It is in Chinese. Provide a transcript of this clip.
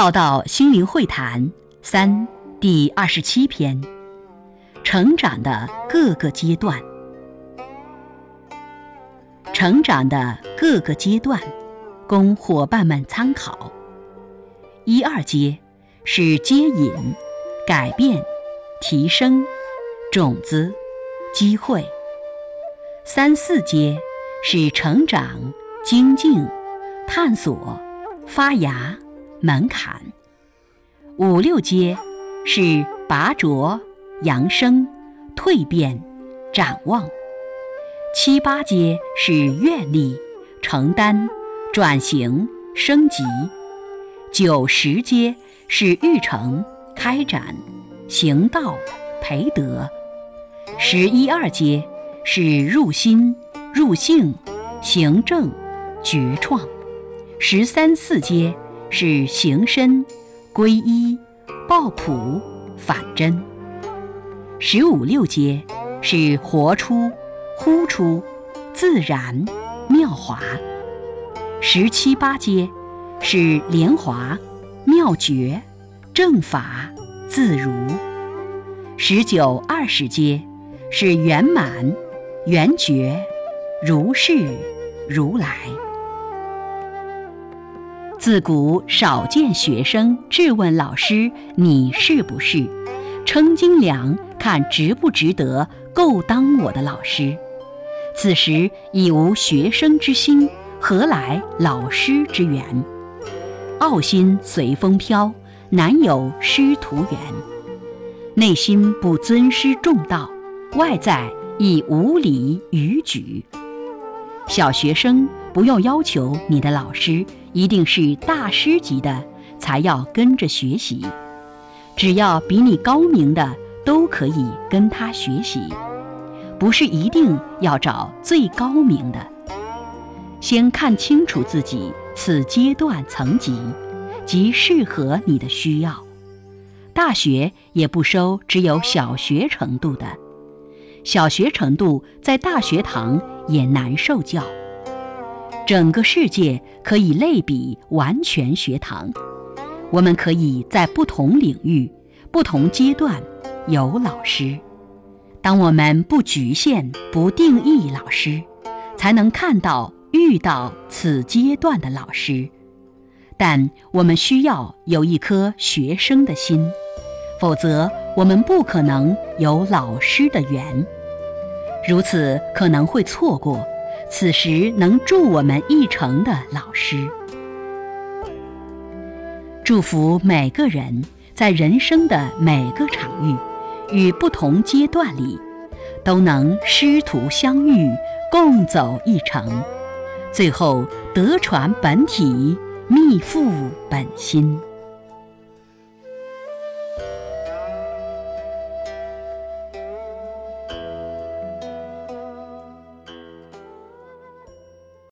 浩道心灵会谈三第二十七篇：成长的各个阶段。成长的各个阶段，供伙伴们参考。一二阶是接引、改变、提升、种子、机会；三四阶是成长、精进、探索、发芽。门槛，五六阶是拔擢、扬升、蜕变、展望；七八阶是愿力、承担、转型、升级；九十阶是育成、开展、行道、培德；十一二阶是入心、入性、行正、觉创；十三四阶。是行深、皈依、抱朴、反真；十五六阶是活出、呼出、自然、妙华；十七八阶是莲华、妙觉、正法、自如；十九二十阶是圆满、圆觉、如是、如来。自古少见学生质问老师：“你是不是？”称斤两，看值不值得够当我的老师。此时已无学生之心，何来老师之缘？傲心随风飘，难有师徒缘。内心不尊师重道，外在亦无礼于举。小学生不用要求你的老师一定是大师级的才要跟着学习，只要比你高明的都可以跟他学习，不是一定要找最高明的。先看清楚自己此阶段层级及适合你的需要。大学也不收只有小学程度的。小学程度在大学堂也难受教。整个世界可以类比完全学堂，我们可以在不同领域、不同阶段有老师。当我们不局限、不定义老师，才能看到、遇到此阶段的老师。但我们需要有一颗学生的心，否则我们不可能有老师的缘。如此可能会错过此时能助我们一程的老师。祝福每个人在人生的每个场域与不同阶段里，都能师徒相遇，共走一程，最后得传本体，密付本心。